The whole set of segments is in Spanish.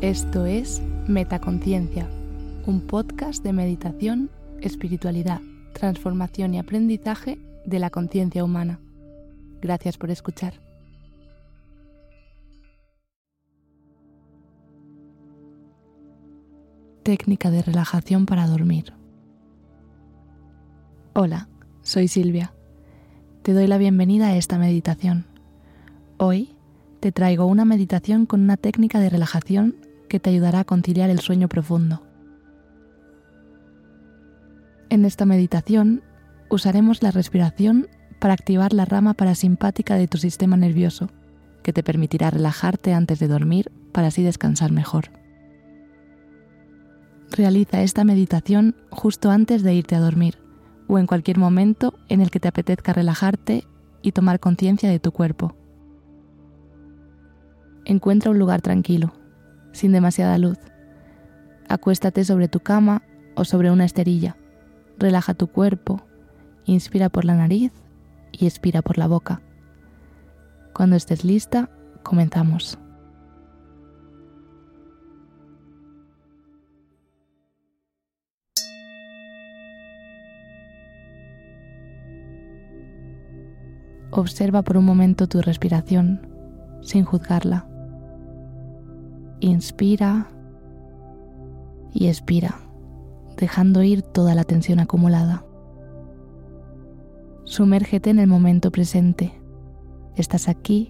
Esto es Metaconciencia, un podcast de meditación, espiritualidad, transformación y aprendizaje de la conciencia humana. Gracias por escuchar. Técnica de relajación para dormir. Hola, soy Silvia. Te doy la bienvenida a esta meditación. Hoy te traigo una meditación con una técnica de relajación que te ayudará a conciliar el sueño profundo. En esta meditación usaremos la respiración para activar la rama parasimpática de tu sistema nervioso, que te permitirá relajarte antes de dormir para así descansar mejor. Realiza esta meditación justo antes de irte a dormir o en cualquier momento en el que te apetezca relajarte y tomar conciencia de tu cuerpo. Encuentra un lugar tranquilo, sin demasiada luz. Acuéstate sobre tu cama o sobre una esterilla. Relaja tu cuerpo, inspira por la nariz y expira por la boca. Cuando estés lista, comenzamos. Observa por un momento tu respiración sin juzgarla. Inspira y expira, dejando ir toda la tensión acumulada. Sumérgete en el momento presente. Estás aquí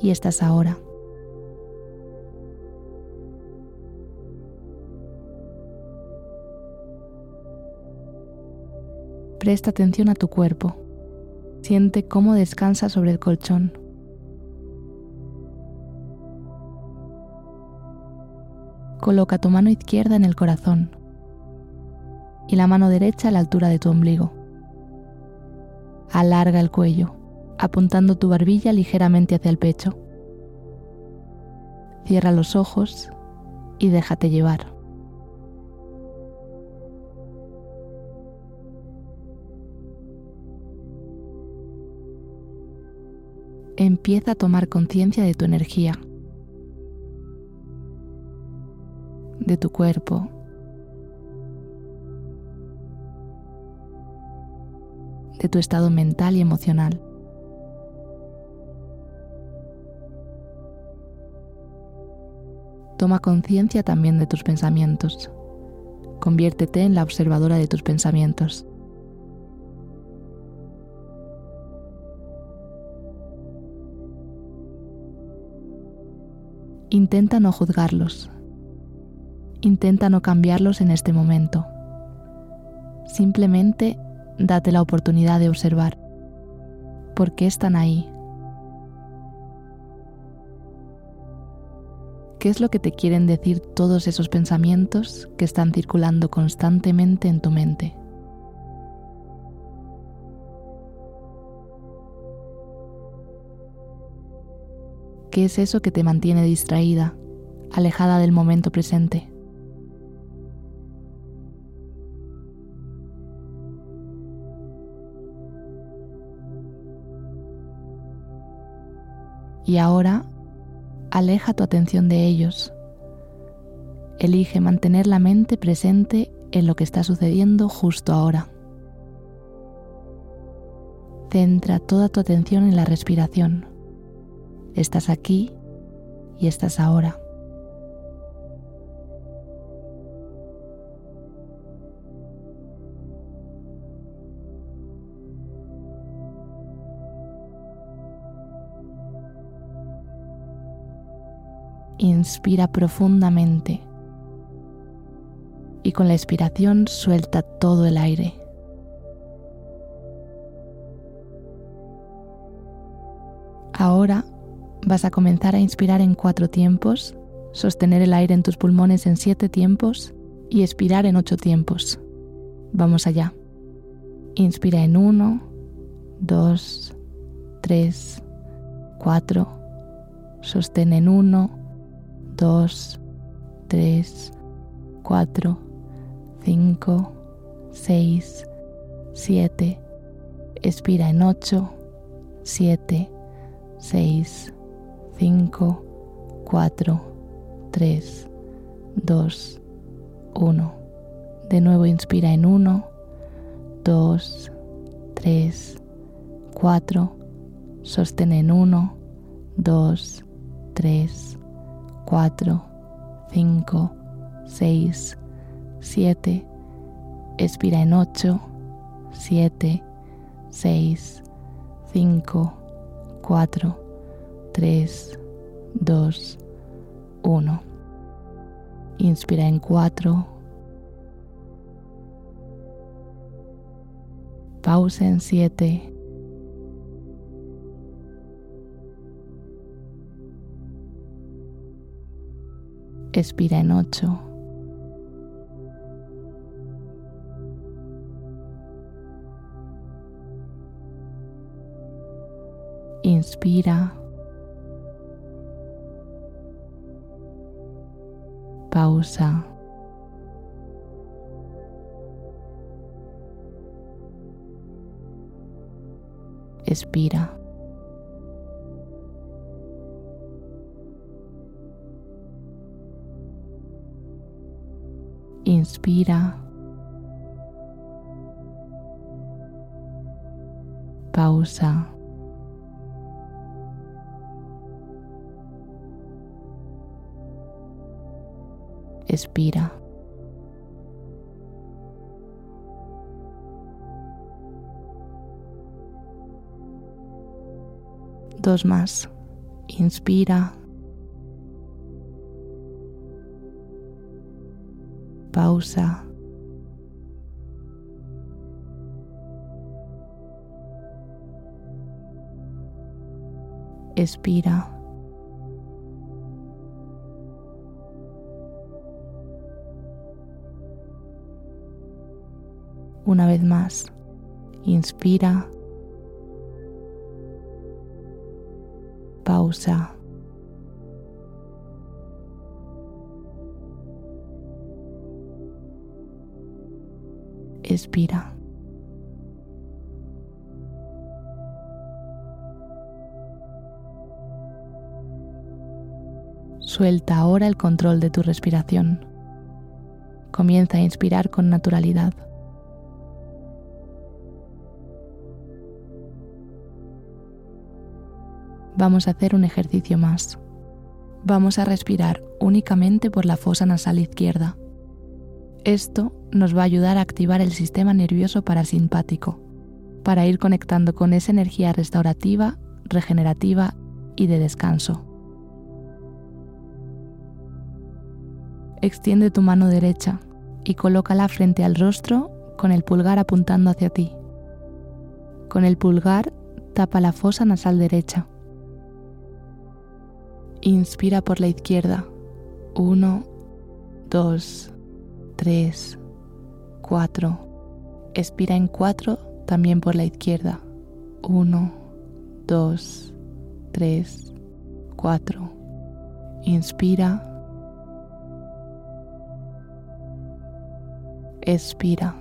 y estás ahora. Presta atención a tu cuerpo. Siente cómo descansa sobre el colchón. Coloca tu mano izquierda en el corazón y la mano derecha a la altura de tu ombligo. Alarga el cuello, apuntando tu barbilla ligeramente hacia el pecho. Cierra los ojos y déjate llevar. Empieza a tomar conciencia de tu energía. De tu cuerpo. de tu estado mental y emocional. Toma conciencia también de tus pensamientos. Conviértete en la observadora de tus pensamientos. Intenta no juzgarlos, Intenta no cambiarlos en este momento. Simplemente date la oportunidad de observar por qué están ahí. ¿Qué es lo que te quieren decir todos esos pensamientos que están circulando constantemente en tu mente? ¿Qué es eso que te mantiene distraída, alejada del momento presente? Y ahora aleja tu atención de ellos. Elige mantener la mente presente en lo que está sucediendo justo ahora. Centra toda tu atención en la respiración. Estás aquí y estás ahora. Inspira profundamente y con la expiración suelta todo el aire. Ahora vas a comenzar a inspirar en cuatro tiempos, sostener el aire en tus pulmones en siete tiempos y expirar en ocho tiempos. Vamos allá. Inspira en uno, dos, tres, cuatro. Sostén en uno, 2, 3, 4, 5, 6, 7. Expira en 8, 7, 6, 5, 4, 3, 2, 1. De nuevo inspira en 1, 2, 3, 4. Sostén en 1, 2, 3, 4, 5, 6, 7. Expira en 8, 7, 6, 5, 4, 3, 2, 1. Inspira en 4. Pausa en 7. Expira en 8. Inspira. Pausa. Expira. Inspira. Pausa. Expira. Dos más. Inspira. Pausa. Expira. Una vez más, inspira. Pausa. Expira. Suelta ahora el control de tu respiración. Comienza a inspirar con naturalidad. Vamos a hacer un ejercicio más. Vamos a respirar únicamente por la fosa nasal izquierda. Esto nos va a ayudar a activar el sistema nervioso parasimpático, para ir conectando con esa energía restaurativa, regenerativa y de descanso. Extiende tu mano derecha y colócala frente al rostro con el pulgar apuntando hacia ti. Con el pulgar tapa la fosa nasal derecha. Inspira por la izquierda. 1, 2, 3, 4. Expira en 4 también por la izquierda. 1, 2, 3, 4. Inspira. Expira.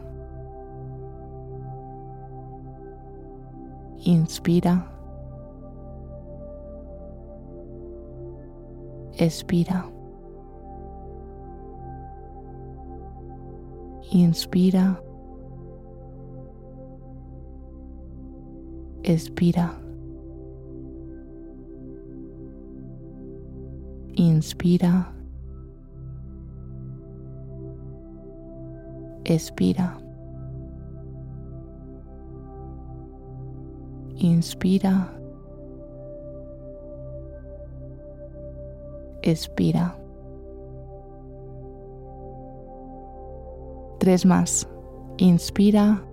Inspira. Expira. Inspira. Expira. Inspira. Expira. Inspira. Expira. Tres más. Inspira.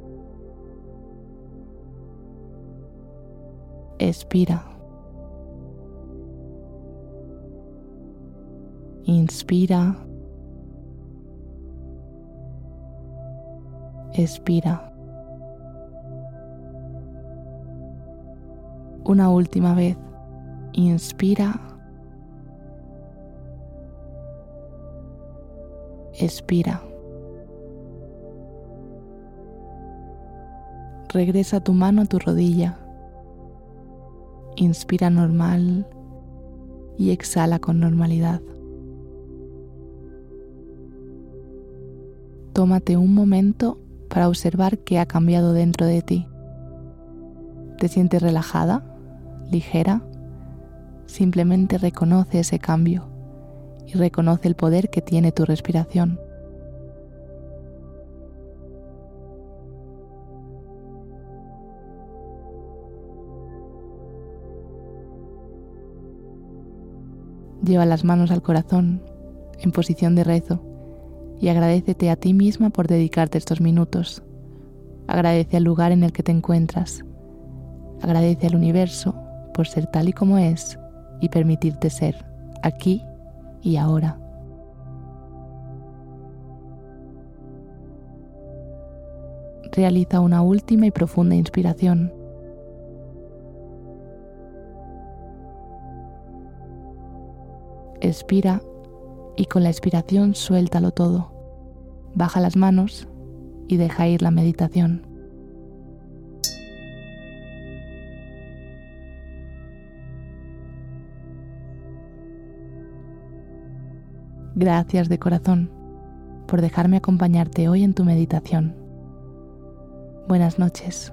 Expira. Inspira. Expira. Una última vez. Inspira. Expira. regresa tu mano a tu rodilla. Inspira normal y exhala con normalidad. Tómate un momento para observar qué ha cambiado dentro de ti. ¿Te sientes relajada? ¿Ligera? Simplemente reconoce ese cambio y reconoce el poder que tiene tu respiración. Lleva las manos al corazón en posición de rezo y agradecete a ti misma por dedicarte estos minutos. Agradece al lugar en el que te encuentras. Agradece al universo por ser tal y como es y permitirte ser aquí y ahora. Realiza una última y profunda inspiración. Expira y con la expiración suéltalo todo. Baja las manos y deja ir la meditación. Gracias de corazón por dejarme acompañarte hoy en tu meditación. Buenas noches.